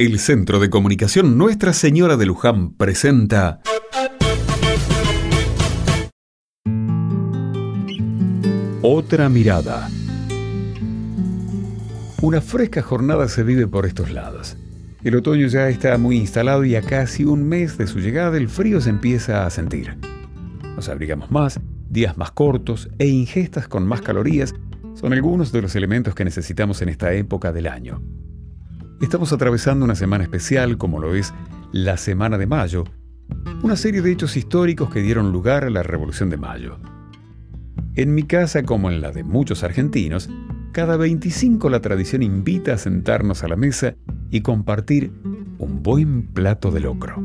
El Centro de Comunicación Nuestra Señora de Luján presenta Otra mirada. Una fresca jornada se vive por estos lados. El otoño ya está muy instalado y a casi un mes de su llegada el frío se empieza a sentir. Nos abrigamos más, días más cortos e ingestas con más calorías son algunos de los elementos que necesitamos en esta época del año. Estamos atravesando una semana especial como lo es la Semana de Mayo, una serie de hechos históricos que dieron lugar a la Revolución de Mayo. En mi casa, como en la de muchos argentinos, cada 25 la tradición invita a sentarnos a la mesa y compartir un buen plato de locro.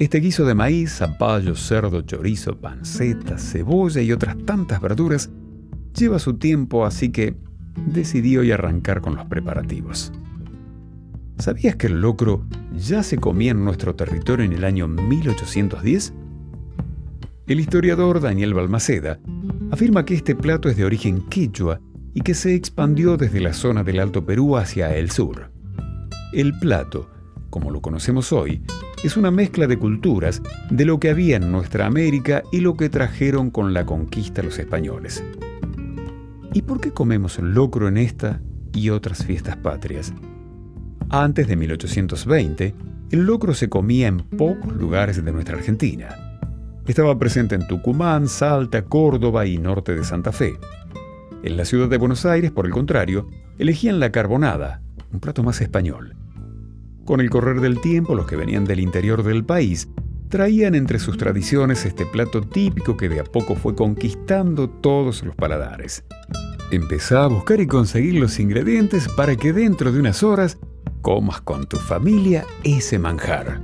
Este guiso de maíz, zapallo, cerdo, chorizo, panceta, cebolla y otras tantas verduras lleva su tiempo, así que decidí hoy arrancar con los preparativos. ¿Sabías que el locro ya se comía en nuestro territorio en el año 1810? El historiador Daniel Balmaceda afirma que este plato es de origen quechua y que se expandió desde la zona del Alto Perú hacia el sur. El plato, como lo conocemos hoy, es una mezcla de culturas de lo que había en nuestra América y lo que trajeron con la conquista los españoles. ¿Y por qué comemos locro en esta y otras fiestas patrias? Antes de 1820, el locro se comía en pocos lugares de nuestra Argentina. Estaba presente en Tucumán, Salta, Córdoba y norte de Santa Fe. En la ciudad de Buenos Aires, por el contrario, elegían la carbonada, un plato más español. Con el correr del tiempo, los que venían del interior del país traían entre sus tradiciones este plato típico que de a poco fue conquistando todos los paladares. Empezá a buscar y conseguir los ingredientes para que dentro de unas horas comas con tu familia ese manjar.